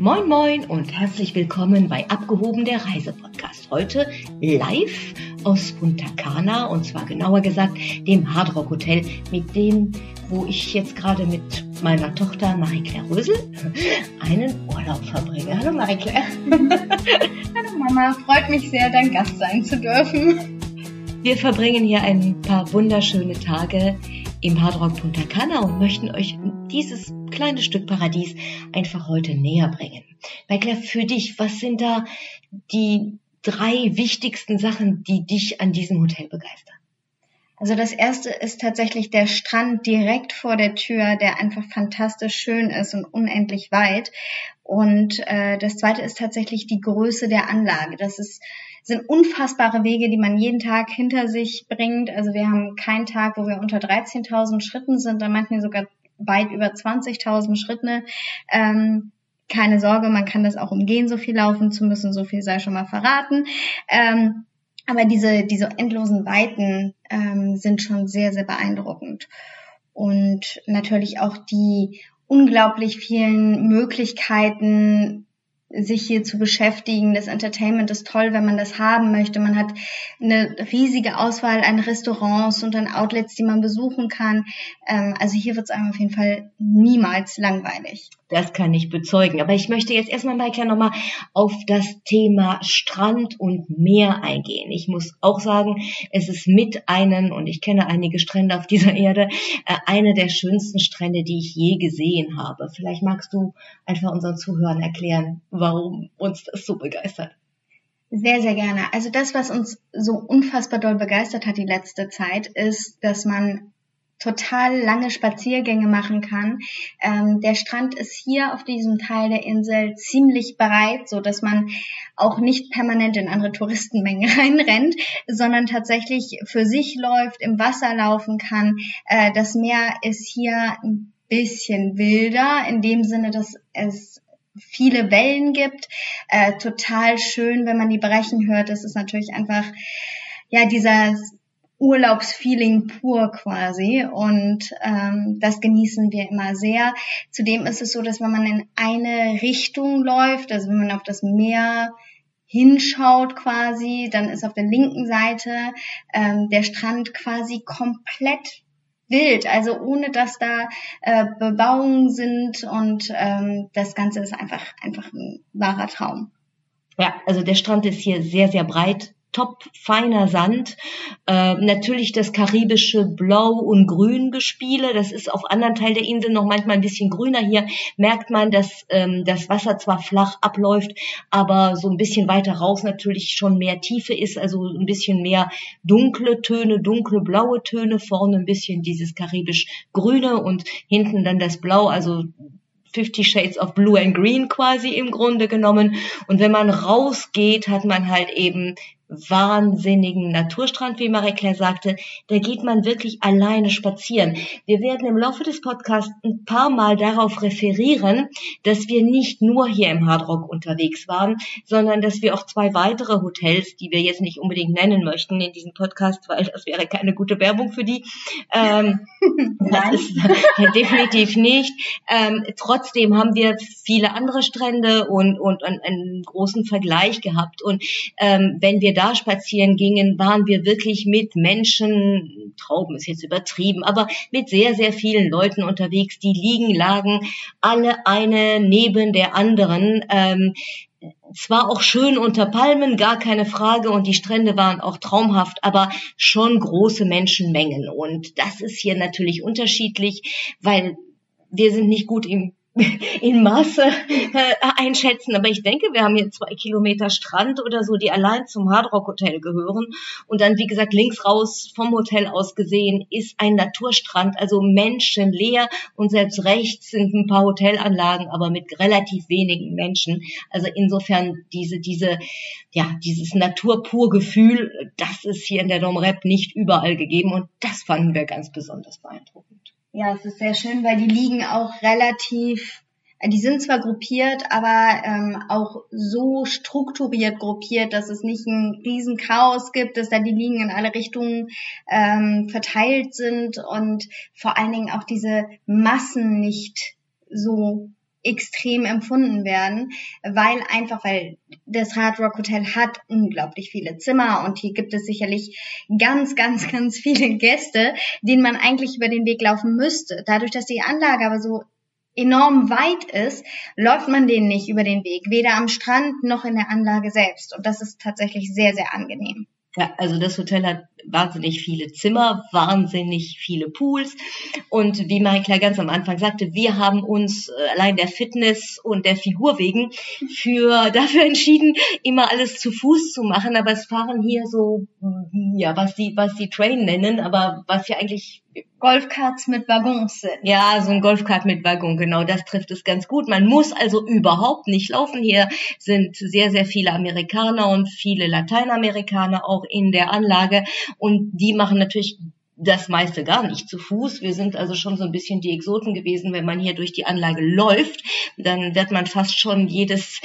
Moin Moin und herzlich willkommen bei Abgehoben der Reisepodcast. Heute live aus Punta Cana und zwar genauer gesagt dem Hard Rock Hotel, mit dem, wo ich jetzt gerade mit meiner Tochter Marie-Claire Rösel einen Urlaub verbringe. Hallo Marie-Claire. Hallo Mama, freut mich sehr, dein Gast sein zu dürfen. Wir verbringen hier ein paar wunderschöne Tage im Hard Rock Punta Cana und möchten euch dieses kleine Stück Paradies einfach heute näher bringen. Michael, für dich, was sind da die drei wichtigsten Sachen, die dich an diesem Hotel begeistern? Also das erste ist tatsächlich der Strand direkt vor der Tür, der einfach fantastisch schön ist und unendlich weit. Und äh, das zweite ist tatsächlich die Größe der Anlage. Das ist sind unfassbare Wege, die man jeden Tag hinter sich bringt. Also wir haben keinen Tag, wo wir unter 13.000 Schritten sind, da manchmal sogar weit über 20.000 Schritte. Ähm, keine Sorge, man kann das auch umgehen, so viel laufen zu müssen, so viel sei schon mal verraten. Ähm, aber diese, diese endlosen Weiten ähm, sind schon sehr, sehr beeindruckend. Und natürlich auch die unglaublich vielen Möglichkeiten, sich hier zu beschäftigen. Das Entertainment ist toll, wenn man das haben möchte. Man hat eine riesige Auswahl an Restaurants und an Outlets, die man besuchen kann. Ähm, also hier wird es einem auf jeden Fall niemals langweilig. Das kann ich bezeugen. Aber ich möchte jetzt erstmal, Maika, nochmal auf das Thema Strand und Meer eingehen. Ich muss auch sagen, es ist mit einem, und ich kenne einige Strände auf dieser Erde, äh, eine der schönsten Strände, die ich je gesehen habe. Vielleicht magst du einfach unseren Zuhörern erklären, warum uns das so begeistert. Sehr, sehr gerne. Also das, was uns so unfassbar doll begeistert hat die letzte Zeit, ist, dass man total lange Spaziergänge machen kann. Ähm, der Strand ist hier auf diesem Teil der Insel ziemlich breit, so dass man auch nicht permanent in andere Touristenmengen reinrennt, sondern tatsächlich für sich läuft, im Wasser laufen kann. Äh, das Meer ist hier ein bisschen wilder, in dem Sinne, dass es viele Wellen gibt. Äh, total schön, wenn man die brechen hört. Das ist natürlich einfach ja dieser Urlaubsfeeling pur quasi und ähm, das genießen wir immer sehr. Zudem ist es so, dass wenn man in eine Richtung läuft, also wenn man auf das Meer hinschaut quasi, dann ist auf der linken Seite ähm, der Strand quasi komplett wild, also ohne dass da äh, Bebauungen sind und ähm, das Ganze ist einfach einfach ein wahrer Traum. Ja, also der Strand ist hier sehr, sehr breit, top feiner Sand. Äh, natürlich das karibische Blau- und Grün-Gespiele. Das ist auf anderen Teilen der Insel noch manchmal ein bisschen grüner. Hier merkt man, dass ähm, das Wasser zwar flach abläuft, aber so ein bisschen weiter raus natürlich schon mehr Tiefe ist, also ein bisschen mehr dunkle Töne, dunkle blaue Töne. Vorne ein bisschen dieses karibisch-grüne und hinten dann das Blau, also Fifty Shades of Blue and Green quasi im Grunde genommen. Und wenn man rausgeht, hat man halt eben wahnsinnigen Naturstrand, wie Marie-Claire sagte, da geht man wirklich alleine spazieren. Wir werden im Laufe des Podcasts ein paar Mal darauf referieren, dass wir nicht nur hier im Hardrock unterwegs waren, sondern dass wir auch zwei weitere Hotels, die wir jetzt nicht unbedingt nennen möchten in diesem Podcast, weil das wäre keine gute Werbung für die. Ähm, Nein. Ist, definitiv nicht. Ähm, trotzdem haben wir viele andere Strände und, und, und einen großen Vergleich gehabt. Und ähm, wenn wir da spazieren gingen, waren wir wirklich mit Menschen, Trauben ist jetzt übertrieben, aber mit sehr, sehr vielen Leuten unterwegs, die liegen, lagen, alle eine neben der anderen. Ähm, zwar auch schön unter Palmen, gar keine Frage, und die Strände waren auch traumhaft, aber schon große Menschenmengen. Und das ist hier natürlich unterschiedlich, weil wir sind nicht gut im in Maße äh, einschätzen. Aber ich denke, wir haben hier zwei Kilometer Strand oder so, die allein zum Hardrock Hotel gehören. Und dann, wie gesagt, links raus vom Hotel aus gesehen ist ein Naturstrand, also menschenleer. Und selbst rechts sind ein paar Hotelanlagen, aber mit relativ wenigen Menschen. Also insofern diese, diese, ja, dieses Naturpurgefühl, das ist hier in der Domrep nicht überall gegeben. Und das fanden wir ganz besonders beeindruckend. Ja, es ist sehr schön, weil die liegen auch relativ, äh, die sind zwar gruppiert, aber ähm, auch so strukturiert gruppiert, dass es nicht ein riesen Chaos gibt, dass da die Liegen in alle Richtungen ähm, verteilt sind und vor allen Dingen auch diese Massen nicht so extrem empfunden werden, weil einfach, weil das Hard Rock Hotel hat unglaublich viele Zimmer und hier gibt es sicherlich ganz, ganz, ganz viele Gäste, denen man eigentlich über den Weg laufen müsste. Dadurch, dass die Anlage aber so enorm weit ist, läuft man denen nicht über den Weg, weder am Strand noch in der Anlage selbst. Und das ist tatsächlich sehr, sehr angenehm. Ja, also das Hotel hat wahnsinnig viele Zimmer, wahnsinnig viele Pools. Und wie Michael ganz am Anfang sagte, wir haben uns äh, allein der Fitness und der Figur wegen für, dafür entschieden, immer alles zu Fuß zu machen. Aber es fahren hier so, ja, was die, was die Train nennen, aber was ja eigentlich Golfkarts mit Waggons sind. Ja, so ein Golfkart mit Waggon, genau, das trifft es ganz gut. Man muss also überhaupt nicht laufen. Hier sind sehr, sehr viele Amerikaner und viele Lateinamerikaner auch in der Anlage und die machen natürlich das meiste gar nicht zu Fuß. Wir sind also schon so ein bisschen die Exoten gewesen. Wenn man hier durch die Anlage läuft, dann wird man fast schon jedes,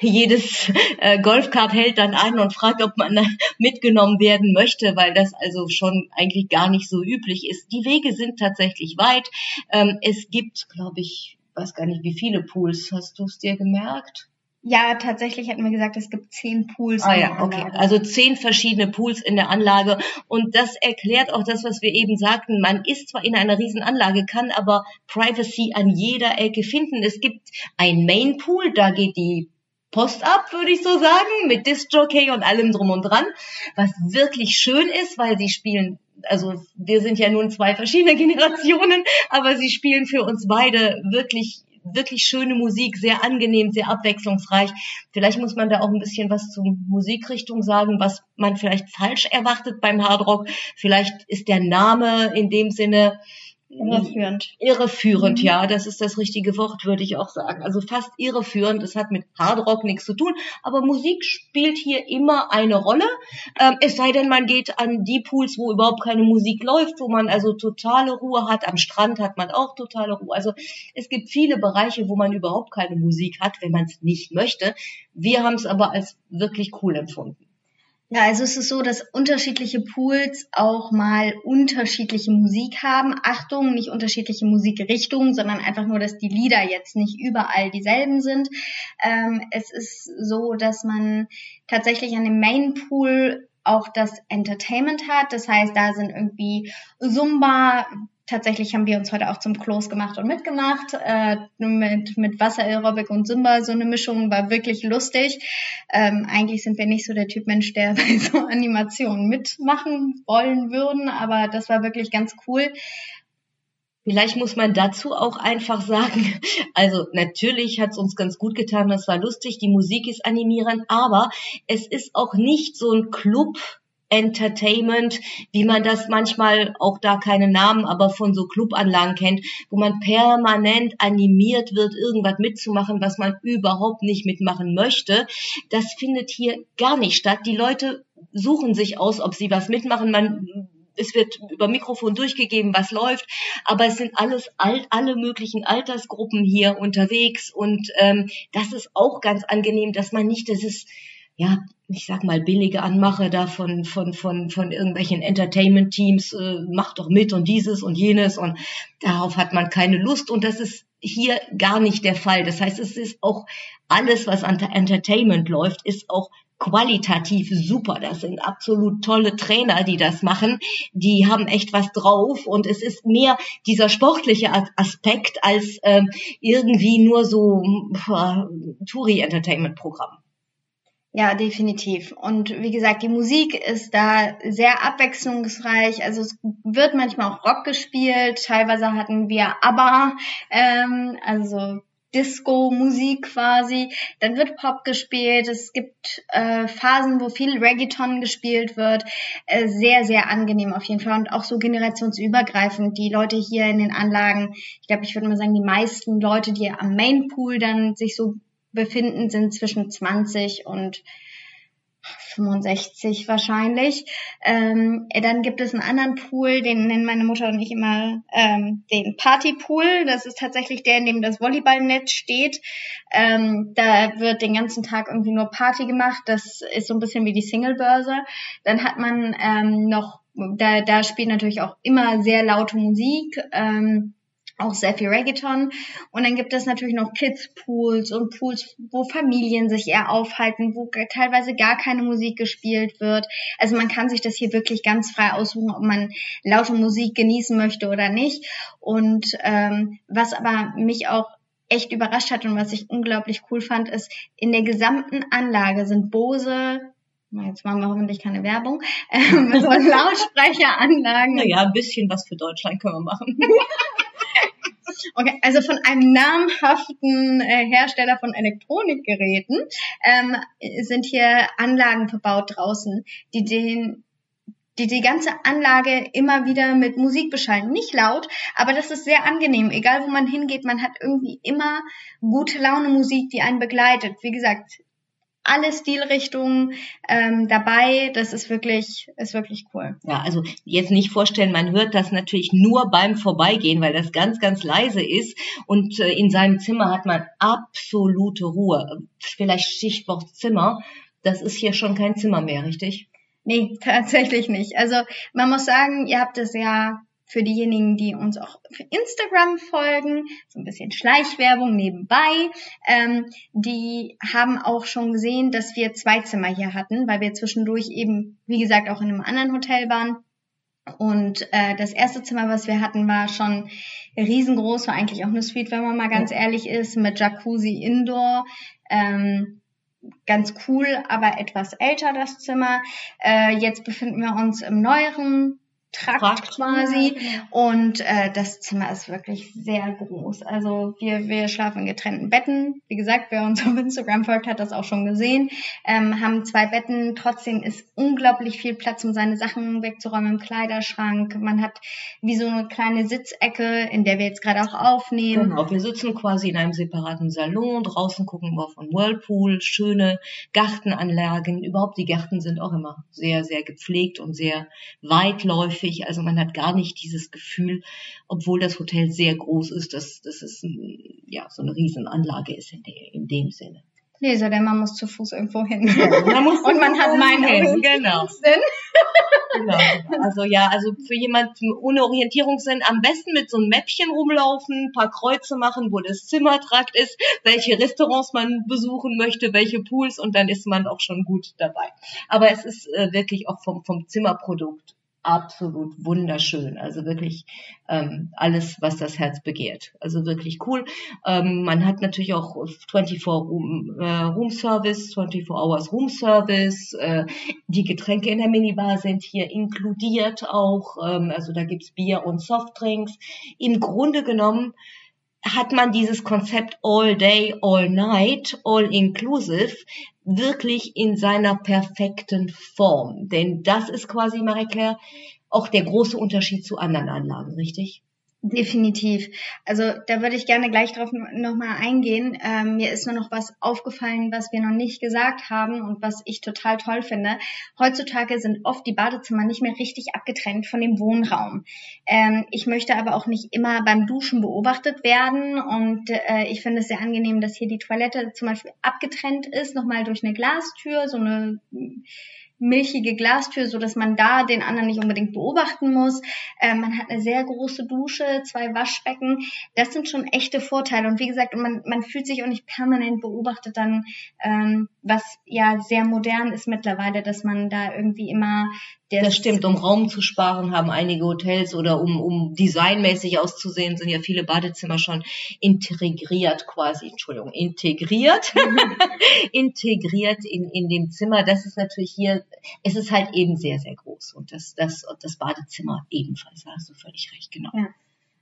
jedes äh, Golfkart hält dann an und fragt, ob man mitgenommen werden möchte, weil das also schon eigentlich gar nicht so üblich ist. Die Wege sind tatsächlich weit. Ähm, es gibt, glaube ich, weiß gar nicht, wie viele Pools. Hast du es dir gemerkt? Ja, tatsächlich hatten wir gesagt, es gibt zehn Pools. Ah ja, okay. Also zehn verschiedene Pools in der Anlage. Und das erklärt auch das, was wir eben sagten. Man ist zwar in einer riesen Anlage, kann aber Privacy an jeder Ecke finden. Es gibt ein Main Pool, da geht die Post ab, würde ich so sagen, mit Disc-Jockey und allem drum und dran, was wirklich schön ist, weil sie spielen also wir sind ja nun zwei verschiedene Generationen, aber sie spielen für uns beide wirklich wirklich schöne Musik, sehr angenehm, sehr abwechslungsreich. Vielleicht muss man da auch ein bisschen was zur Musikrichtung sagen, was man vielleicht falsch erwartet beim Hardrock. Vielleicht ist der Name in dem Sinne Irreführend. Irreführend, mhm. ja, das ist das richtige Wort, würde ich auch sagen. Also fast irreführend. Das hat mit Hardrock nichts zu tun, aber Musik spielt hier immer eine Rolle. Ähm, es sei denn, man geht an die Pools, wo überhaupt keine Musik läuft, wo man also totale Ruhe hat. Am Strand hat man auch totale Ruhe. Also es gibt viele Bereiche, wo man überhaupt keine Musik hat, wenn man es nicht möchte. Wir haben es aber als wirklich cool empfunden. Ja, also es ist so, dass unterschiedliche Pools auch mal unterschiedliche Musik haben. Achtung, nicht unterschiedliche Musikrichtungen, sondern einfach nur, dass die Lieder jetzt nicht überall dieselben sind. Ähm, es ist so, dass man tatsächlich an dem Main Pool auch das Entertainment hat. Das heißt, da sind irgendwie Zumba, tatsächlich haben wir uns heute auch zum Klos gemacht und mitgemacht. Äh, mit, mit Wasseraerobik und Zumba, so eine Mischung war wirklich lustig. Ähm, eigentlich sind wir nicht so der Typ Mensch, der bei so Animationen mitmachen wollen würden, aber das war wirklich ganz cool. Vielleicht muss man dazu auch einfach sagen, also natürlich hat es uns ganz gut getan, das war lustig, die Musik ist animierend, aber es ist auch nicht so ein Club, Entertainment, wie man das manchmal auch da keine Namen, aber von so Clubanlagen kennt, wo man permanent animiert wird, irgendwas mitzumachen, was man überhaupt nicht mitmachen möchte. Das findet hier gar nicht statt. Die Leute suchen sich aus, ob sie was mitmachen. Man es wird über Mikrofon durchgegeben, was läuft, aber es sind alles alt, alle möglichen Altersgruppen hier unterwegs und ähm, das ist auch ganz angenehm, dass man nicht dieses ja, ich sag mal, billige Anmache da von, von, von, von irgendwelchen Entertainment-Teams, äh, macht doch mit und dieses und jenes und darauf hat man keine Lust und das ist hier gar nicht der Fall. Das heißt, es ist auch alles, was an Entertainment läuft, ist auch qualitativ super. Das sind absolut tolle Trainer, die das machen. Die haben echt was drauf und es ist mehr dieser sportliche Aspekt als ähm, irgendwie nur so äh, Touri-Entertainment-Programm. Ja, definitiv. Und wie gesagt, die Musik ist da sehr abwechslungsreich. Also es wird manchmal auch Rock gespielt. Teilweise hatten wir ABBA, ähm, also Disco-Musik quasi. Dann wird Pop gespielt. Es gibt äh, Phasen, wo viel Reggaeton gespielt wird. Äh, sehr, sehr angenehm auf jeden Fall und auch so generationsübergreifend. Die Leute hier in den Anlagen, ich glaube, ich würde mal sagen, die meisten Leute, die am Mainpool dann sich so befinden, sind zwischen 20 und 65 wahrscheinlich. Ähm, dann gibt es einen anderen Pool, den nennen meine Mutter und ich immer ähm, den Partypool. Das ist tatsächlich der, in dem das Volleyballnetz steht. Ähm, da wird den ganzen Tag irgendwie nur Party gemacht. Das ist so ein bisschen wie die Singlebörse. Dann hat man ähm, noch, da, da spielt natürlich auch immer sehr laute Musik. Ähm, auch sehr viel Reggaeton. Und dann gibt es natürlich noch Kids Pools und Pools, wo Familien sich eher aufhalten, wo teilweise gar keine Musik gespielt wird. Also man kann sich das hier wirklich ganz frei aussuchen, ob man laute Musik genießen möchte oder nicht. Und ähm, was aber mich auch echt überrascht hat und was ich unglaublich cool fand, ist, in der gesamten Anlage sind Bose Jetzt machen wir hoffentlich keine Werbung. Ähm, so Lautsprecheranlagen. Naja, ein bisschen was für Deutschland können wir machen. Okay, also von einem namhaften äh, Hersteller von Elektronikgeräten ähm, sind hier Anlagen verbaut draußen, die den die die ganze Anlage immer wieder mit Musik beschallen. Nicht laut, aber das ist sehr angenehm. Egal wo man hingeht, man hat irgendwie immer gute Laune Musik, die einen begleitet. Wie gesagt, alle Stilrichtungen ähm, dabei. Das ist wirklich, ist wirklich cool. Ja, also jetzt nicht vorstellen, man hört das natürlich nur beim Vorbeigehen, weil das ganz, ganz leise ist. Und äh, in seinem Zimmer hat man absolute Ruhe. Vielleicht Stichwort Zimmer. Das ist hier schon kein Zimmer mehr, richtig? Nee, tatsächlich nicht. Also man muss sagen, ihr habt es ja für diejenigen, die uns auch für Instagram folgen, so ein bisschen Schleichwerbung nebenbei, ähm, die haben auch schon gesehen, dass wir zwei Zimmer hier hatten, weil wir zwischendurch eben, wie gesagt, auch in einem anderen Hotel waren. Und äh, das erste Zimmer, was wir hatten, war schon riesengroß, war eigentlich auch eine Suite, wenn man mal ganz ehrlich ist, mit Jacuzzi Indoor. Ähm, ganz cool, aber etwas älter das Zimmer. Äh, jetzt befinden wir uns im neueren Trakt, Trakt quasi. Genau. Und äh, das Zimmer ist wirklich sehr groß. Also wir, wir schlafen in getrennten Betten. Wie gesagt, wer uns auf Instagram folgt, hat das auch schon gesehen. Ähm, haben zwei Betten. Trotzdem ist unglaublich viel Platz, um seine Sachen wegzuräumen im Kleiderschrank. Man hat wie so eine kleine Sitzecke, in der wir jetzt gerade auch aufnehmen. Genau, wir sitzen quasi in einem separaten Salon. Draußen gucken wir von Whirlpool, schöne Gartenanlagen. Überhaupt die Gärten sind auch immer sehr, sehr gepflegt und sehr weitläufig häufig. Also man hat gar nicht dieses Gefühl, obwohl das Hotel sehr groß ist, dass, dass es ja, so eine Riesenanlage ist in, de, in dem Sinne. Nee, so denn man muss zu Fuß irgendwo hin. Ja, man Und man hat meinen hin. Genau. genau. Also ja, also für jemanden ohne Orientierungssinn am besten mit so einem Mäppchen rumlaufen, ein paar Kreuze machen, wo das Zimmertrakt ist, welche Restaurants man besuchen möchte, welche Pools und dann ist man auch schon gut dabei. Aber es ist äh, wirklich auch vom, vom Zimmerprodukt absolut wunderschön. Also wirklich ähm, alles, was das Herz begehrt. Also wirklich cool. Ähm, man hat natürlich auch 24 Room, äh, Room Service, 24 Hours Room Service. Äh, die Getränke in der Minibar sind hier inkludiert auch. Ähm, also da gibt's Bier und Softdrinks. Im Grunde genommen hat man dieses Konzept All Day, All Night, All Inclusive wirklich in seiner perfekten Form. Denn das ist quasi, Marie-Claire, auch der große Unterschied zu anderen Anlagen, richtig? Definitiv. Also da würde ich gerne gleich drauf nochmal eingehen. Ähm, mir ist nur noch was aufgefallen, was wir noch nicht gesagt haben und was ich total toll finde. Heutzutage sind oft die Badezimmer nicht mehr richtig abgetrennt von dem Wohnraum. Ähm, ich möchte aber auch nicht immer beim Duschen beobachtet werden und äh, ich finde es sehr angenehm, dass hier die Toilette zum Beispiel abgetrennt ist, nochmal durch eine Glastür, so eine milchige Glastür, so dass man da den anderen nicht unbedingt beobachten muss. Äh, man hat eine sehr große Dusche, zwei Waschbecken. Das sind schon echte Vorteile. Und wie gesagt, man, man fühlt sich auch nicht permanent beobachtet dann, ähm, was ja sehr modern ist mittlerweile, dass man da irgendwie immer das, das stimmt, um Raum zu sparen, haben einige Hotels oder um, um designmäßig auszusehen, sind ja viele Badezimmer schon integriert quasi, Entschuldigung, integriert, integriert in, in dem Zimmer. Das ist natürlich hier, es ist halt eben sehr, sehr groß und das, das, das Badezimmer ebenfalls, da hast du völlig recht, genau. Ja.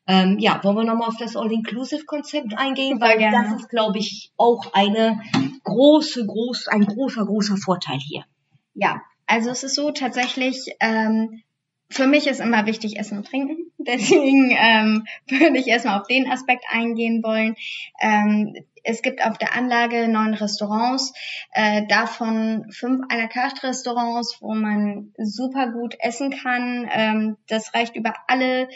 Ähm, ja, wollen wir nochmal auf das All-Inclusive-Konzept eingehen? Weil gerne. das ist, glaube ich, auch eine große, groß, ein großer, großer Vorteil hier. Ja, also es ist so tatsächlich, ähm, für mich ist immer wichtig Essen und Trinken. Deswegen ähm, würde ich erstmal auf den Aspekt eingehen wollen. Ähm, es gibt auf der Anlage neun Restaurants, äh, davon fünf à la carte Restaurants, wo man super gut essen kann. Ähm, das reicht über alle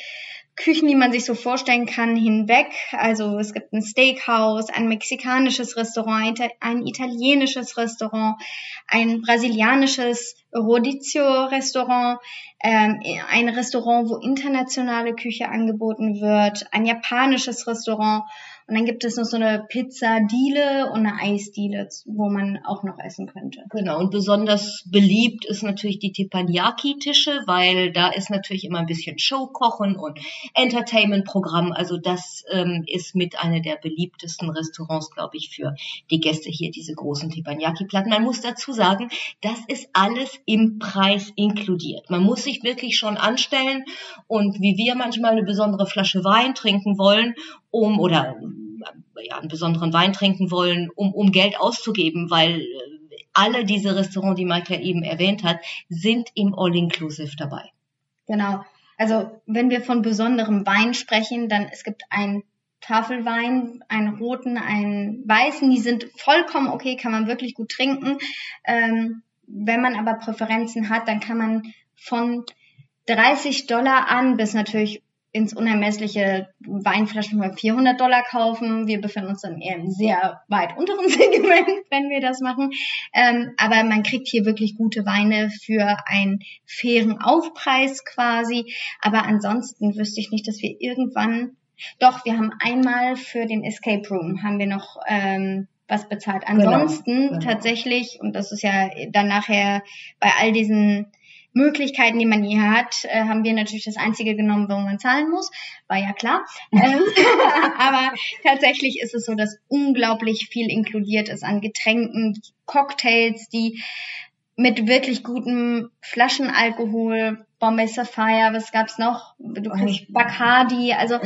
Küchen, die man sich so vorstellen kann, hinweg. Also es gibt ein Steakhouse, ein mexikanisches Restaurant, ein italienisches Restaurant, ein brasilianisches Rodizio-Restaurant. ähm, ein Restaurant, wo internationale Küche angeboten wird, ein japanisches Restaurant und dann gibt es noch so eine Pizza-Diele und eine Eisdiele, wo man auch noch essen könnte. Genau, und besonders beliebt ist natürlich die Teppanyaki-Tische, weil da ist natürlich immer ein bisschen Showkochen und Entertainment-Programm. Also das ähm, ist mit einer der beliebtesten Restaurants, glaube ich, für die Gäste hier, diese großen Teppanyaki-Platten. Man muss dazu sagen, das ist alles im Preis inkludiert. Man muss sich wirklich schon anstellen und wie wir manchmal eine besondere Flasche Wein trinken wollen, um oder ja, einen besonderen Wein trinken wollen, um, um Geld auszugeben, weil äh, alle diese Restaurants, die Michael eben erwähnt hat, sind im All-Inclusive dabei. Genau. Also wenn wir von besonderem Wein sprechen, dann es gibt einen Tafelwein, einen roten, einen weißen, die sind vollkommen okay, kann man wirklich gut trinken. Ähm, wenn man aber Präferenzen hat, dann kann man von 30 Dollar an bis natürlich ins unermessliche Weinflaschen für 400 Dollar kaufen. Wir befinden uns dann eher im sehr weit unteren Segment, wenn wir das machen. Ähm, aber man kriegt hier wirklich gute Weine für einen fairen Aufpreis quasi. Aber ansonsten wüsste ich nicht, dass wir irgendwann, doch, wir haben einmal für den Escape Room, haben wir noch ähm, was bezahlt. Genau. Ansonsten genau. Genau. tatsächlich, und das ist ja dann nachher bei all diesen Möglichkeiten, die man hier hat, äh, haben wir natürlich das Einzige genommen, wo man zahlen muss. War ja klar. Ähm, aber tatsächlich ist es so, dass unglaublich viel inkludiert ist an Getränken, Cocktails, die mit wirklich gutem Flaschenalkohol, Bombay Sapphire, was gab's noch? Du kriegst Bacardi, also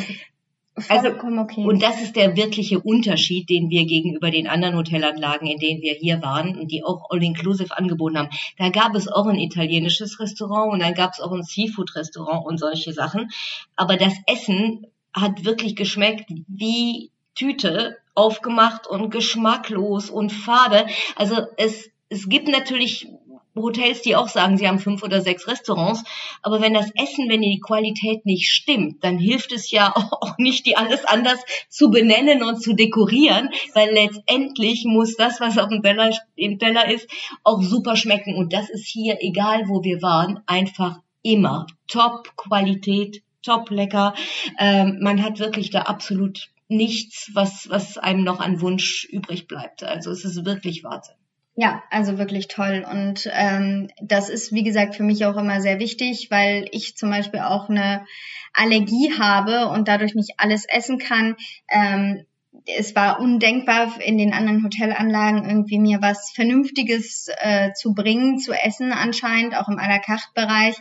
also, okay. und das ist der wirkliche Unterschied, den wir gegenüber den anderen Hotelanlagen, in denen wir hier waren und die auch all-inclusive angeboten haben. Da gab es auch ein italienisches Restaurant und dann gab es auch ein Seafood-Restaurant und solche Sachen. Aber das Essen hat wirklich geschmeckt wie Tüte aufgemacht und geschmacklos und fade. Also es, es gibt natürlich Hotels, die auch sagen, sie haben fünf oder sechs Restaurants. Aber wenn das Essen, wenn die Qualität nicht stimmt, dann hilft es ja auch nicht, die alles anders zu benennen und zu dekorieren, weil letztendlich muss das, was auf dem Teller, im Teller ist, auch super schmecken. Und das ist hier, egal wo wir waren, einfach immer Top-Qualität, top lecker. Ähm, man hat wirklich da absolut nichts, was, was einem noch an Wunsch übrig bleibt. Also es ist wirklich Wahnsinn. Ja, also wirklich toll. Und ähm, das ist, wie gesagt, für mich auch immer sehr wichtig, weil ich zum Beispiel auch eine Allergie habe und dadurch nicht alles essen kann. Ähm, es war undenkbar, in den anderen Hotelanlagen irgendwie mir was Vernünftiges äh, zu bringen, zu essen anscheinend, auch im à la carte Bereich,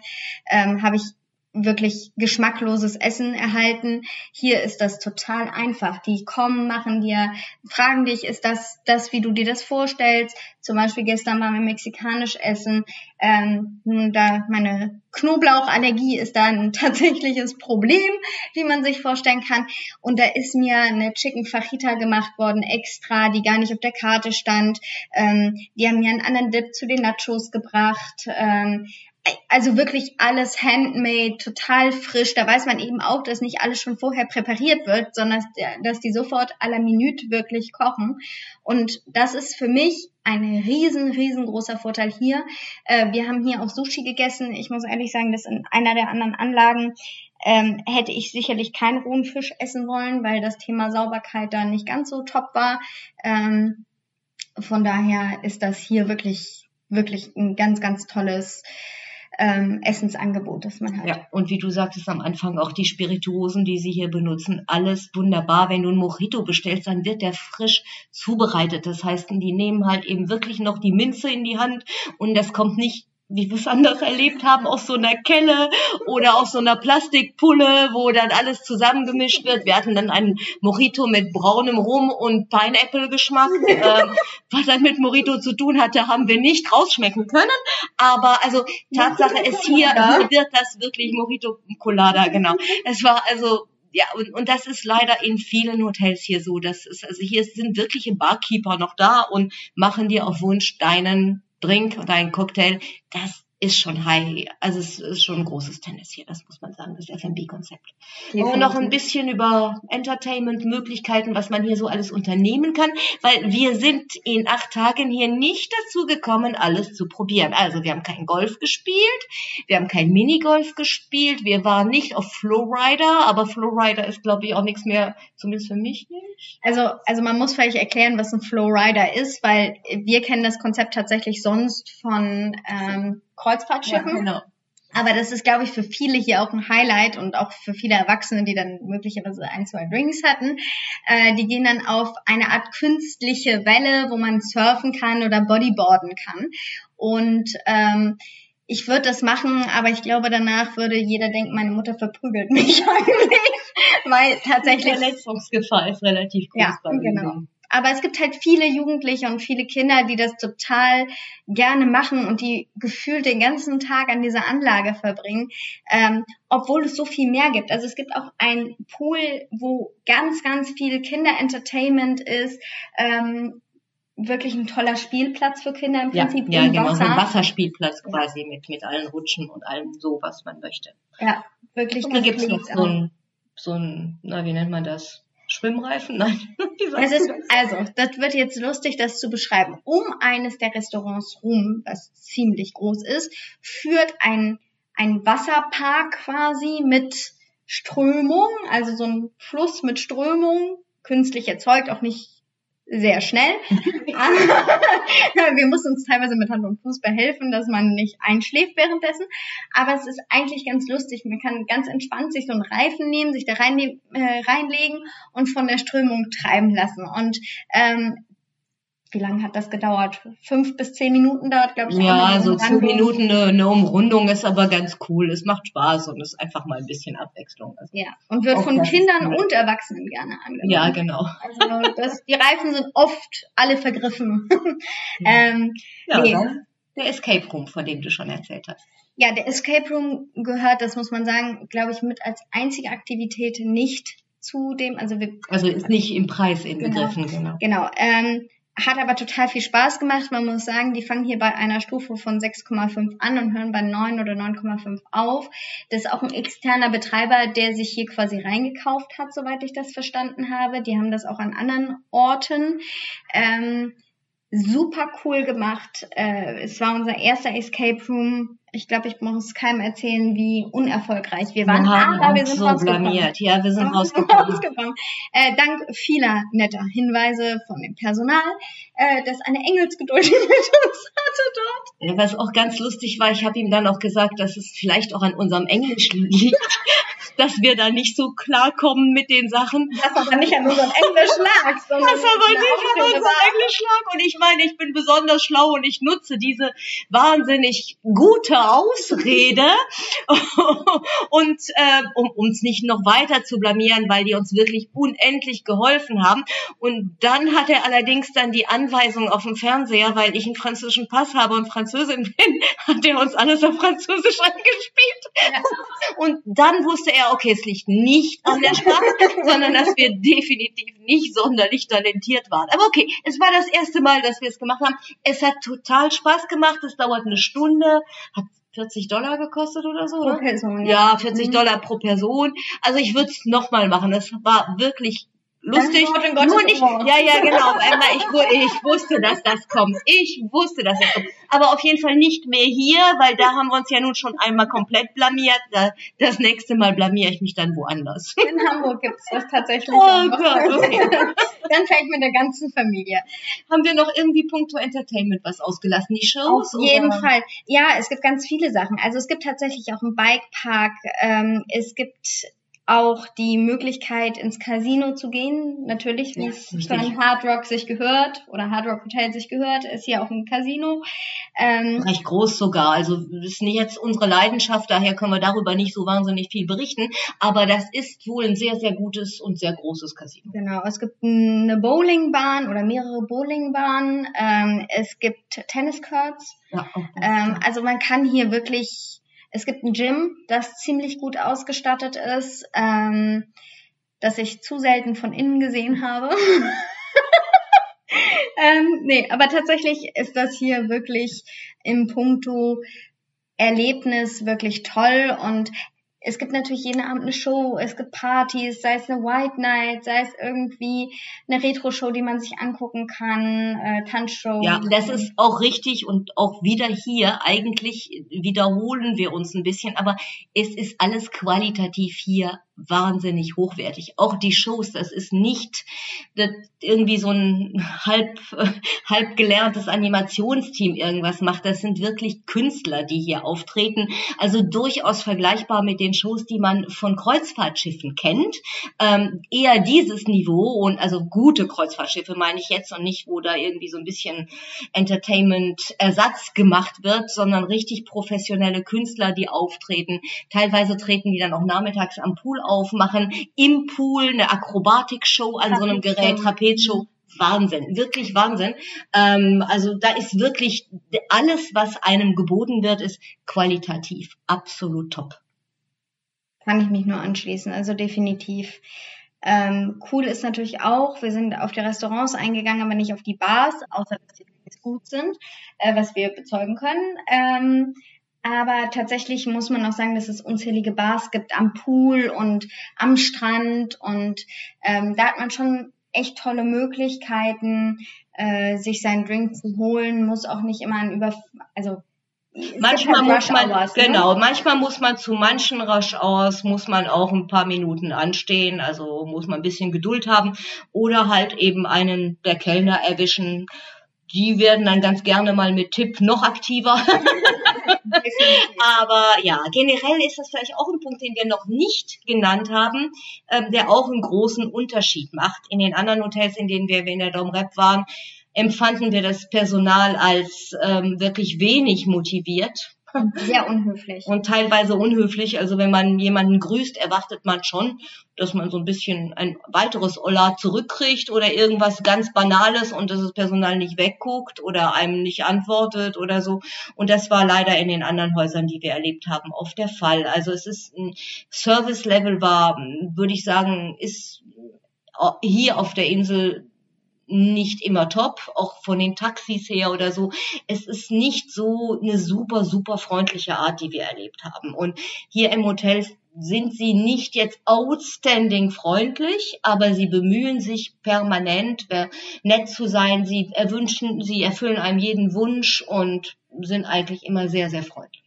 ähm, habe ich wirklich geschmackloses Essen erhalten. Hier ist das total einfach. Die kommen, machen dir, fragen dich, ist das das, wie du dir das vorstellst? Zum Beispiel gestern waren wir mexikanisch essen. Ähm, nun, da meine Knoblauchallergie ist da ein tatsächliches Problem, wie man sich vorstellen kann. Und da ist mir eine Chicken Fajita gemacht worden, extra, die gar nicht auf der Karte stand. Ähm, die haben mir einen anderen Dip zu den Nachos gebracht. Ähm, also wirklich alles handmade, total frisch. Da weiß man eben auch, dass nicht alles schon vorher präpariert wird, sondern dass die sofort à la Minute wirklich kochen. Und das ist für mich ein riesen, riesengroßer Vorteil hier. Äh, wir haben hier auch Sushi gegessen. Ich muss ehrlich sagen, dass in einer der anderen Anlagen ähm, hätte ich sicherlich keinen rohen Fisch essen wollen, weil das Thema Sauberkeit da nicht ganz so top war. Ähm, von daher ist das hier wirklich, wirklich ein ganz, ganz tolles ähm, Essensangebot, das man hat. Ja, und wie du sagtest am Anfang, auch die Spirituosen, die sie hier benutzen, alles wunderbar. Wenn du ein Mojito bestellst, dann wird der frisch zubereitet. Das heißt, die nehmen halt eben wirklich noch die Minze in die Hand und das kommt nicht wie wir es andere erlebt haben, aus so einer Kelle oder aus so einer Plastikpulle, wo dann alles zusammengemischt wird. Wir hatten dann einen Mojito mit braunem Rum und Pineapple-Geschmack. Ähm, was dann mit Mojito zu tun hatte, haben wir nicht rausschmecken können. Aber also Tatsache ist hier, hier wird das wirklich Mojito Colada, genau. Es war also ja, und, und das ist leider in vielen Hotels hier so. Das ist, also hier sind wirkliche Barkeeper noch da und machen dir auf Wunsch deinen Drink oder ein Cocktail, das ist schon high, also es ist schon ein großes Tennis hier, das muss man sagen, das F&B-Konzept. Und noch ein bisschen über Entertainment-Möglichkeiten, was man hier so alles unternehmen kann, weil wir sind in acht Tagen hier nicht dazu gekommen, alles zu probieren. Also wir haben kein Golf gespielt, wir haben kein Minigolf gespielt, wir waren nicht auf Flowrider, aber Flowrider ist, glaube ich, auch nichts mehr, zumindest für mich nicht. Also, also man muss vielleicht erklären, was ein Flowrider ist, weil wir kennen das Konzept tatsächlich sonst von ähm, Kreuzfahrtschiffen. Ja, genau. Aber das ist, glaube ich, für viele hier auch ein Highlight und auch für viele Erwachsene, die dann möglicherweise ein, zwei Drinks hatten. Äh, die gehen dann auf eine Art künstliche Welle, wo man surfen kann oder Bodyboarden kann. Und ähm, ich würde das machen, aber ich glaube, danach würde jeder denken, meine Mutter verprügelt mich eigentlich, weil tatsächlich... Die Verletzungsgefahr ist relativ groß. Ja, genau. Aber es gibt halt viele Jugendliche und viele Kinder, die das total gerne machen und die gefühlt den ganzen Tag an dieser Anlage verbringen, ähm, obwohl es so viel mehr gibt. Also es gibt auch ein Pool, wo ganz, ganz viel Kinderentertainment ist. Ähm, wirklich ein toller Spielplatz für Kinder im Prinzip. Ja, ja genau, Wasser. so ein Wasserspielplatz quasi mit, mit allen Rutschen und allem so, was man möchte. Ja, wirklich. Und dann gibt's noch so ein, so ein, na, wie nennt man das? Schwimmreifen? Nein. es ist, also, das wird jetzt lustig, das zu beschreiben. Um eines der Restaurants rum, was ziemlich groß ist, führt ein, ein Wasserpark quasi mit Strömung, also so ein Fluss mit Strömung, künstlich erzeugt, auch nicht sehr schnell. wir mussten uns teilweise mit Hand und Fuß behelfen, dass man nicht einschläft währenddessen. Aber es ist eigentlich ganz lustig. Man kann ganz entspannt sich so einen Reifen nehmen, sich da rein, äh, reinlegen und von der Strömung treiben lassen. Und ähm, wie lange hat das gedauert? Fünf bis zehn Minuten dauert, glaube ich. Ja, so zehn Minuten eine, eine, Umrundung ist aber ganz cool. Es macht Spaß und ist einfach mal ein bisschen Abwechslung. Also ja, und wird von Kindern und Erwachsenen gerne angenommen. Ja, genau. Also das, die Reifen sind oft alle vergriffen. ähm, ja, nee. der Escape Room, von dem du schon erzählt hast. Ja, der Escape Room gehört, das muss man sagen, glaube ich, mit als einzige Aktivität nicht zu dem, also wir, also ist nicht im Preis inbegriffen, genau. Genau. genau ähm, hat aber total viel Spaß gemacht. Man muss sagen, die fangen hier bei einer Stufe von 6,5 an und hören bei 9 oder 9,5 auf. Das ist auch ein externer Betreiber, der sich hier quasi reingekauft hat, soweit ich das verstanden habe. Die haben das auch an anderen Orten. Ähm, super cool gemacht. Äh, es war unser erster Escape Room ich glaube, ich muss keinem erzählen, wie unerfolgreich wir waren. Wir aber wir sind so blamiert. Ja, wir sind rausgekommen. rausgekommen. Äh, dank vieler netter Hinweise von dem Personal, äh, dass eine Engelsgeduld mit uns hatte dort. Ja, was auch ganz lustig war, ich habe ihm dann auch gesagt, dass es vielleicht auch an unserem Englisch liegt, dass wir da nicht so klarkommen mit den Sachen. Das aber nicht an unserem Englisch lag. Das aber nicht an unserem Englisch lag. Und ich meine, ich bin besonders schlau und ich nutze diese wahnsinnig gute Ausrede und äh, um uns nicht noch weiter zu blamieren, weil die uns wirklich unendlich geholfen haben. Und dann hat er allerdings dann die Anweisung auf dem Fernseher, weil ich einen französischen Pass habe und Französin bin, hat er uns alles auf Französisch angespielt. Ja. Und dann wusste er, okay, es liegt nicht an der Sprache, sondern dass wir definitiv nicht sonderlich talentiert waren. Aber okay, es war das erste Mal, dass wir es gemacht haben. Es hat total Spaß gemacht. Es dauert eine Stunde, hat 40 Dollar gekostet oder so. Pro Person, ja. ja 40 mhm. Dollar pro Person. Also ich würde es nochmal machen. Das war wirklich lustig. Nur nicht, ja, ja, genau. Emma, ich, ich wusste, dass das kommt. Ich wusste, dass das kommt. Aber auf jeden Fall nicht mehr hier, weil da haben wir uns ja nun schon einmal komplett blamiert. Das nächste Mal blamiere ich mich dann woanders. In Hamburg gibt's das tatsächlich. Oh Gott, okay. dann vielleicht mit der ganzen Familie. Haben wir noch irgendwie Punkto Entertainment was ausgelassen? Die Shows? Auf jeden oder? Fall. Ja, es gibt ganz viele Sachen. Also es gibt tatsächlich auch einen Bikepark. Ähm, es gibt auch die Möglichkeit ins Casino zu gehen. Natürlich, wie es von Hard Rock sich gehört oder Hard Rock Hotel sich gehört, ist hier auch ein Casino. Ähm, Recht groß sogar. Also ist nicht jetzt unsere Leidenschaft, daher können wir darüber nicht so wahnsinnig viel berichten. Aber das ist wohl ein sehr, sehr gutes und sehr großes Casino. Genau. Es gibt eine Bowlingbahn oder mehrere Bowlingbahnen. Ähm, es gibt Tenniscourts. Ja, okay. ähm, also man kann hier wirklich es gibt ein Gym, das ziemlich gut ausgestattet ist, ähm, das ich zu selten von innen gesehen habe. ähm, nee, aber tatsächlich ist das hier wirklich im Punkto Erlebnis wirklich toll und es gibt natürlich jeden Abend eine Show, es gibt Partys, sei es eine White Night, sei es irgendwie eine Retro-Show, die man sich angucken kann, äh, Tanzshow. Ja, das ist auch richtig und auch wieder hier, eigentlich wiederholen wir uns ein bisschen, aber es ist alles qualitativ hier wahnsinnig hochwertig. Auch die Shows, das ist nicht das irgendwie so ein halb, halb gelerntes Animationsteam irgendwas macht. Das sind wirklich Künstler, die hier auftreten. Also durchaus vergleichbar mit den Shows, die man von Kreuzfahrtschiffen kennt. Ähm, eher dieses Niveau und also gute Kreuzfahrtschiffe meine ich jetzt und nicht, wo da irgendwie so ein bisschen Entertainment-Ersatz gemacht wird, sondern richtig professionelle Künstler, die auftreten. Teilweise treten die dann auch nachmittags am Pool aufmachen, im Pool eine Akrobatikshow an so einem Gerät, Trapezshow. Wahnsinn, wirklich Wahnsinn. Ähm, also da ist wirklich alles, was einem geboten wird, ist qualitativ absolut top. Kann ich mich nur anschließen, also definitiv. Ähm, cool ist natürlich auch, wir sind auf die Restaurants eingegangen, aber nicht auf die Bars, außer dass die gut sind, äh, was wir bezeugen können. Ähm, aber tatsächlich muss man auch sagen, dass es unzählige Bars gibt am Pool und am Strand. Und ähm, da hat man schon echt tolle Möglichkeiten, äh, sich seinen Drink zu holen. Muss auch nicht immer ein Über... Also manchmal halt muss man Hours, ne? genau manchmal muss man zu manchen Rush Hours muss man auch ein paar Minuten anstehen also muss man ein bisschen Geduld haben oder halt eben einen der Kellner erwischen die werden dann ganz gerne mal mit Tipp noch aktiver Aber ja, generell ist das vielleicht auch ein Punkt, den wir noch nicht genannt haben, ähm, der auch einen großen Unterschied macht. In den anderen Hotels, in denen wir in der Dom Rep waren, empfanden wir das Personal als ähm, wirklich wenig motiviert. Sehr unhöflich. Und teilweise unhöflich. Also wenn man jemanden grüßt, erwartet man schon, dass man so ein bisschen ein weiteres Ola zurückkriegt oder irgendwas ganz Banales und dass das Personal nicht wegguckt oder einem nicht antwortet oder so. Und das war leider in den anderen Häusern, die wir erlebt haben, oft der Fall. Also es ist ein Service-Level war, würde ich sagen, ist hier auf der Insel nicht immer top, auch von den Taxis her oder so. Es ist nicht so eine super, super freundliche Art, die wir erlebt haben. Und hier im Hotel sind sie nicht jetzt outstanding freundlich, aber sie bemühen sich permanent, nett zu sein. Sie erwünschen, sie erfüllen einem jeden Wunsch und sind eigentlich immer sehr, sehr freundlich.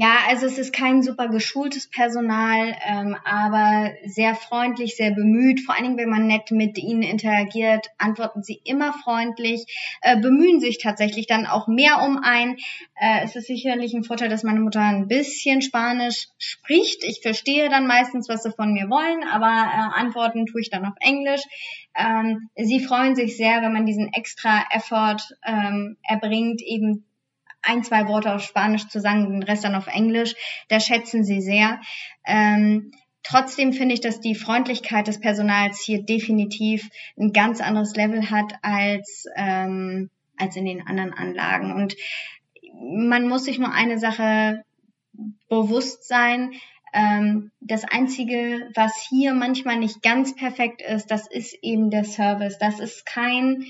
Ja, also es ist kein super geschultes Personal, ähm, aber sehr freundlich, sehr bemüht. Vor allen Dingen, wenn man nett mit ihnen interagiert, antworten sie immer freundlich, äh, bemühen sich tatsächlich dann auch mehr um ein. Äh, es ist sicherlich ein Vorteil, dass meine Mutter ein bisschen Spanisch spricht. Ich verstehe dann meistens, was sie von mir wollen, aber äh, antworten tue ich dann auf Englisch. Ähm, sie freuen sich sehr, wenn man diesen extra Effort ähm, erbringt, eben ein, zwei Worte auf Spanisch zu sagen, den Rest dann auf Englisch. Da schätzen sie sehr. Ähm, trotzdem finde ich, dass die Freundlichkeit des Personals hier definitiv ein ganz anderes Level hat als, ähm, als in den anderen Anlagen. Und man muss sich nur eine Sache bewusst sein. Ähm, das Einzige, was hier manchmal nicht ganz perfekt ist, das ist eben der Service. Das ist kein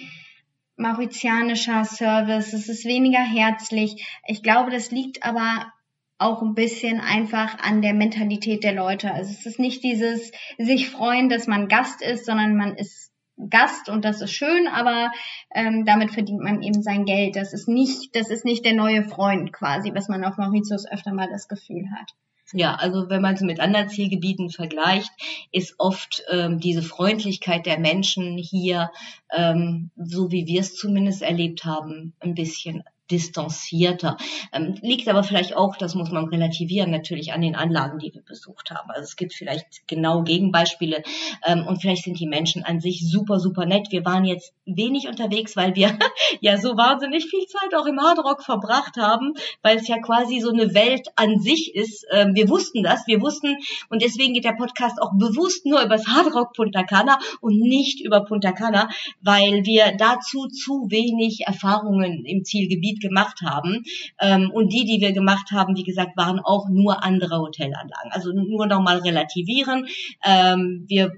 mauritianischer Service, es ist weniger herzlich. Ich glaube, das liegt aber auch ein bisschen einfach an der Mentalität der Leute. Also es ist nicht dieses sich freuen, dass man Gast ist, sondern man ist Gast und das ist schön, aber ähm, damit verdient man eben sein Geld. Das ist nicht, das ist nicht der neue Freund quasi, was man auf Mauritius öfter mal das Gefühl hat. Ja, also wenn man es mit anderen Zielgebieten vergleicht, ist oft ähm, diese Freundlichkeit der Menschen hier, ähm, so wie wir es zumindest erlebt haben, ein bisschen distanzierter. Ähm, liegt aber vielleicht auch, das muss man relativieren, natürlich an den Anlagen, die wir besucht haben. Also es gibt vielleicht genau Gegenbeispiele ähm, und vielleicht sind die Menschen an sich super, super nett. Wir waren jetzt wenig unterwegs, weil wir ja so wahnsinnig viel Zeit auch im Hardrock verbracht haben, weil es ja quasi so eine Welt an sich ist. Ähm, wir wussten das, wir wussten und deswegen geht der Podcast auch bewusst nur über das Hardrock Punta Cana und nicht über Punta Cana, weil wir dazu zu wenig Erfahrungen im Zielgebiet gemacht haben. Ähm, und die, die wir gemacht haben, wie gesagt, waren auch nur andere Hotelanlagen. Also nur nochmal relativieren. Ähm, wir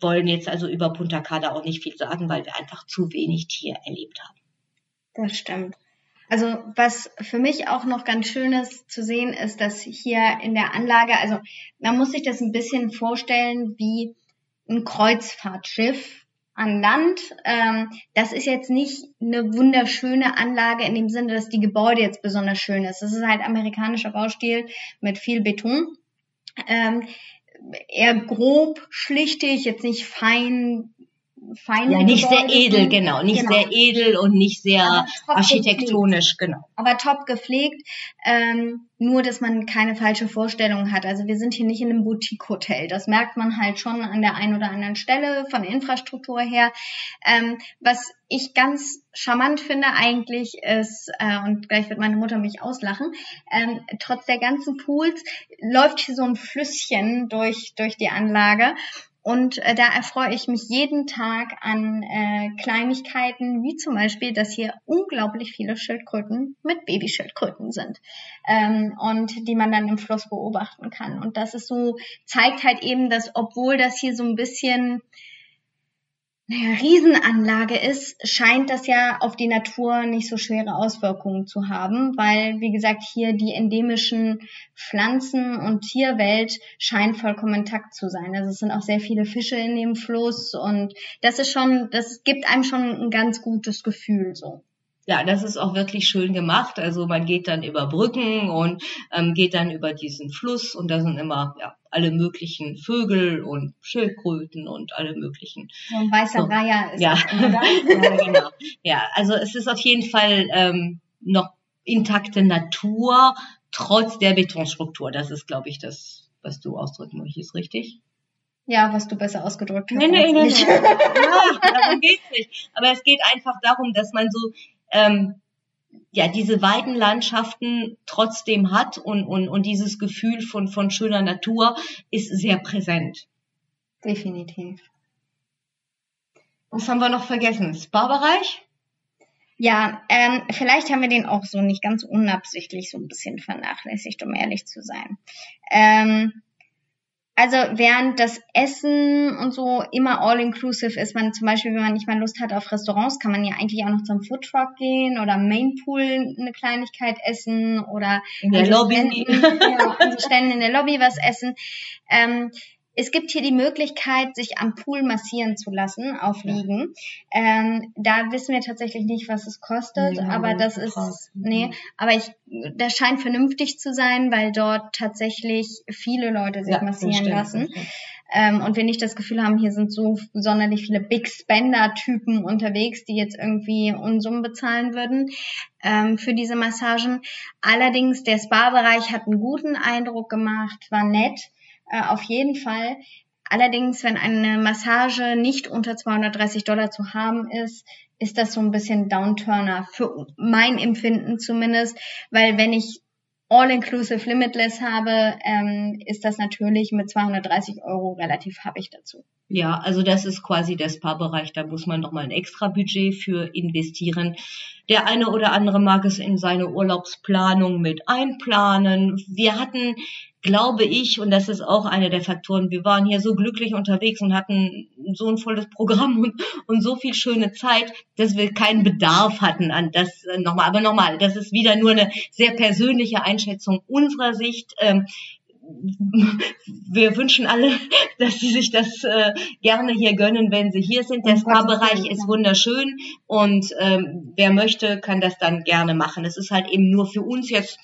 wollen jetzt also über Punta Cana auch nicht viel sagen, weil wir einfach zu wenig Tier erlebt haben. Das stimmt. Also was für mich auch noch ganz schön ist zu sehen, ist, dass hier in der Anlage, also man muss sich das ein bisschen vorstellen wie ein Kreuzfahrtschiff an Land. Ähm, das ist jetzt nicht eine wunderschöne Anlage in dem Sinne, dass die Gebäude jetzt besonders schön ist. Das ist halt amerikanischer Baustil mit viel Beton. Ähm, eher grob, schlichtig, jetzt nicht fein feine Ja, nicht Gebäude sehr edel, sind. genau. Nicht genau. sehr edel und nicht sehr architektonisch, gepflegt. genau. Aber top gepflegt. Ähm, nur, dass man keine falsche Vorstellung hat. Also wir sind hier nicht in einem Boutique-Hotel. Das merkt man halt schon an der einen oder anderen Stelle von der Infrastruktur her. Ähm, was ich ganz charmant finde eigentlich ist, äh, und gleich wird meine Mutter mich auslachen, ähm, trotz der ganzen Pools läuft hier so ein Flüsschen durch, durch die Anlage. Und äh, da erfreue ich mich jeden Tag an äh, Kleinigkeiten, wie zum Beispiel, dass hier unglaublich viele Schildkröten mit Babyschildkröten sind ähm, und die man dann im Fluss beobachten kann. Und das ist so, zeigt halt eben, dass obwohl das hier so ein bisschen naja, Riesenanlage ist, scheint das ja auf die Natur nicht so schwere Auswirkungen zu haben, weil, wie gesagt, hier die endemischen Pflanzen- und Tierwelt scheint vollkommen intakt zu sein. Also es sind auch sehr viele Fische in dem Fluss und das ist schon, das gibt einem schon ein ganz gutes Gefühl so. Ja, das ist auch wirklich schön gemacht. Also man geht dann über Brücken und ähm, geht dann über diesen Fluss und da sind immer ja, alle möglichen Vögel und Schildkröten und alle möglichen. So ein weißer so, Reiher ist ja. ja, genau. Ja, also es ist auf jeden Fall ähm, noch intakte Natur, trotz der Betonstruktur. Das ist, glaube ich, das, was du ausdrücken möchtest, richtig? Ja, was du besser ausgedrückt hast. Nee, nee, nee, nee. ja, darum geht's nicht. Aber es geht einfach darum, dass man so ähm, ja diese weiten Landschaften trotzdem hat und, und, und dieses Gefühl von, von schöner Natur ist sehr präsent. Definitiv. Was haben wir noch vergessen? Spa-Bereich? Ja, ähm, vielleicht haben wir den auch so nicht ganz unabsichtlich so ein bisschen vernachlässigt, um ehrlich zu sein. Ähm, also während das Essen und so immer all-inclusive ist, man zum Beispiel, wenn man nicht mal Lust hat auf Restaurants, kann man ja eigentlich auch noch zum Foodtruck gehen oder Mainpool eine Kleinigkeit essen oder in der Lobby, Ständen, ja, Ständen in der Lobby was essen. Ähm, es gibt hier die Möglichkeit, sich am Pool massieren zu lassen, auf Liegen. Ja. Ähm, da wissen wir tatsächlich nicht, was es kostet, ja, aber das ist, krass. nee, aber ich, das scheint vernünftig zu sein, weil dort tatsächlich viele Leute sich ja, massieren lassen. Ähm, und wir nicht das Gefühl haben, hier sind so sonderlich viele Big Spender-Typen unterwegs, die jetzt irgendwie Unsummen bezahlen würden ähm, für diese Massagen. Allerdings, der Spa-Bereich hat einen guten Eindruck gemacht, war nett äh, auf jeden Fall. Allerdings, wenn eine Massage nicht unter 230 Dollar zu haben ist, ist das so ein bisschen Downturner für mein Empfinden zumindest, weil wenn ich All-Inclusive Limitless habe, ähm, ist das natürlich mit 230 Euro relativ happig dazu. Ja, also das ist quasi der Spa-Bereich, da muss man nochmal ein extra Budget für investieren. Der eine oder andere mag es in seine Urlaubsplanung mit einplanen. Wir hatten glaube ich, und das ist auch einer der Faktoren, wir waren hier so glücklich unterwegs und hatten so ein volles Programm und, und so viel schöne Zeit, dass wir keinen Bedarf hatten an das äh, nochmal. Aber nochmal, das ist wieder nur eine sehr persönliche Einschätzung unserer Sicht. Ähm, wir wünschen alle, dass sie sich das äh, gerne hier gönnen, wenn sie hier sind. Der Spa-Bereich ist wunderschön und ähm, wer möchte, kann das dann gerne machen. Es ist halt eben nur für uns jetzt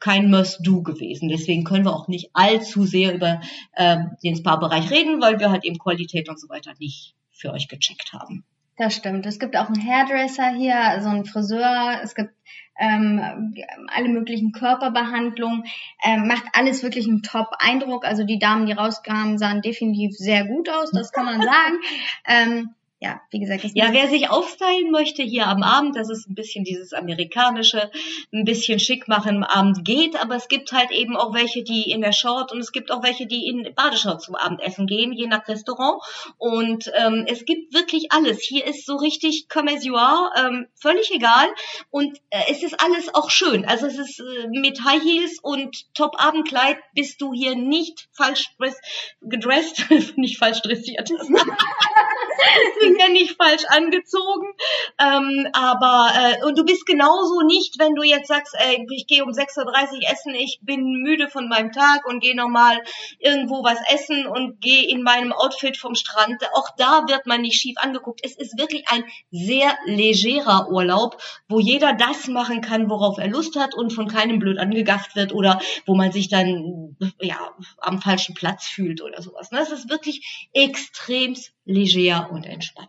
kein Must-Do gewesen. Deswegen können wir auch nicht allzu sehr über äh, den Spa-Bereich reden, weil wir halt eben Qualität und so weiter nicht für euch gecheckt haben. Das stimmt. Es gibt auch einen Hairdresser hier, also einen Friseur. Es gibt ähm, alle möglichen Körperbehandlungen. Ähm, macht alles wirklich einen Top-Eindruck. Also die Damen, die rauskamen, sahen definitiv sehr gut aus, das kann man sagen. ähm, ja, wie gesagt, ich Ja, wer sich aufstylen möchte hier am Abend, das ist ein bisschen dieses amerikanische, ein bisschen schick machen am Abend geht, aber es gibt halt eben auch welche, die in der Short und es gibt auch welche, die in Badeshort zum Abendessen gehen, je nach Restaurant. Und ähm, es gibt wirklich alles. Hier ist so richtig comme as you are, ähm, völlig egal. Und äh, es ist alles auch schön. Also es ist äh, mit High Heels und Top-Abendkleid bist du hier nicht falsch gedressed, nicht falsch dressiert. sind ja nicht falsch angezogen. Ähm, aber äh, und du bist genauso nicht, wenn du jetzt sagst, ey, ich gehe um 6.30 Uhr essen, ich bin müde von meinem Tag und gehe nochmal irgendwo was essen und gehe in meinem Outfit vom Strand. Auch da wird man nicht schief angeguckt. Es ist wirklich ein sehr legerer Urlaub, wo jeder das machen kann, worauf er Lust hat und von keinem blöd angegafft wird oder wo man sich dann ja am falschen Platz fühlt oder sowas. Das ist wirklich extrem leger und entspannt.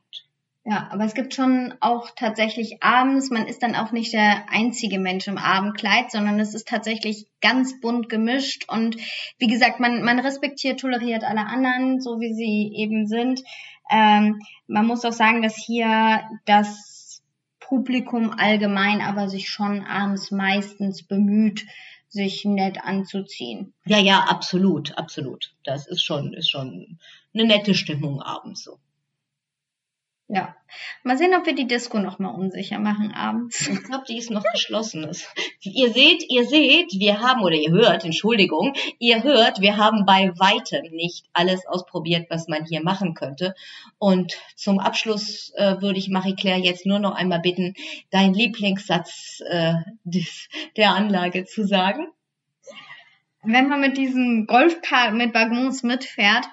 Ja, aber es gibt schon auch tatsächlich abends, man ist dann auch nicht der einzige Mensch im Abendkleid, sondern es ist tatsächlich ganz bunt gemischt und wie gesagt, man, man respektiert, toleriert alle anderen, so wie sie eben sind. Ähm, man muss auch sagen, dass hier das Publikum allgemein aber sich schon abends meistens bemüht, sich nett anzuziehen. Ja, ja, absolut, absolut. Das ist schon, ist schon eine nette Stimmung abends so. Ja. Mal sehen, ob wir die Disco noch mal unsicher machen abends. Ich glaube, die ist noch geschlossen. ihr seht, ihr seht, wir haben, oder ihr hört, Entschuldigung, ihr hört, wir haben bei weitem nicht alles ausprobiert, was man hier machen könnte. Und zum Abschluss äh, würde ich Marie-Claire jetzt nur noch einmal bitten, deinen Lieblingssatz äh, des, der Anlage zu sagen. Wenn man mit diesem Golfkart mit Waggons mitfährt,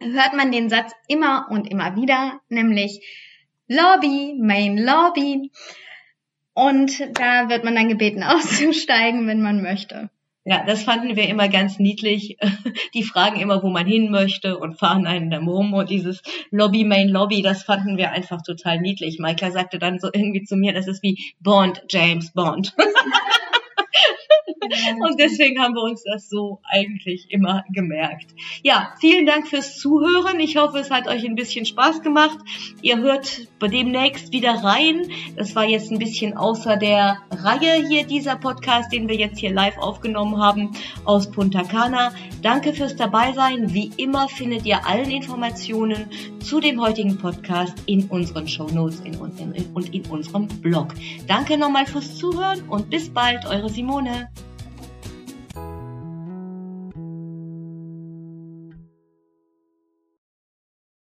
hört man den Satz immer und immer wieder, nämlich Lobby, Main Lobby. Und da wird man dann gebeten auszusteigen, wenn man möchte. Ja, das fanden wir immer ganz niedlich. Die fragen immer, wo man hin möchte und fahren einen dann rum. Und dieses Lobby, Main Lobby, das fanden wir einfach total niedlich. Michael sagte dann so irgendwie zu mir, das ist wie Bond, James Bond. Und deswegen haben wir uns das so eigentlich immer gemerkt. Ja, vielen Dank fürs Zuhören. Ich hoffe, es hat euch ein bisschen Spaß gemacht. Ihr hört demnächst wieder rein. Das war jetzt ein bisschen außer der Reihe hier, dieser Podcast, den wir jetzt hier live aufgenommen haben aus Punta Cana. Danke fürs Dabeisein. Wie immer findet ihr allen Informationen zu dem heutigen Podcast in unseren Show Notes und in unserem Blog. Danke nochmal fürs Zuhören und bis bald, eure Simone.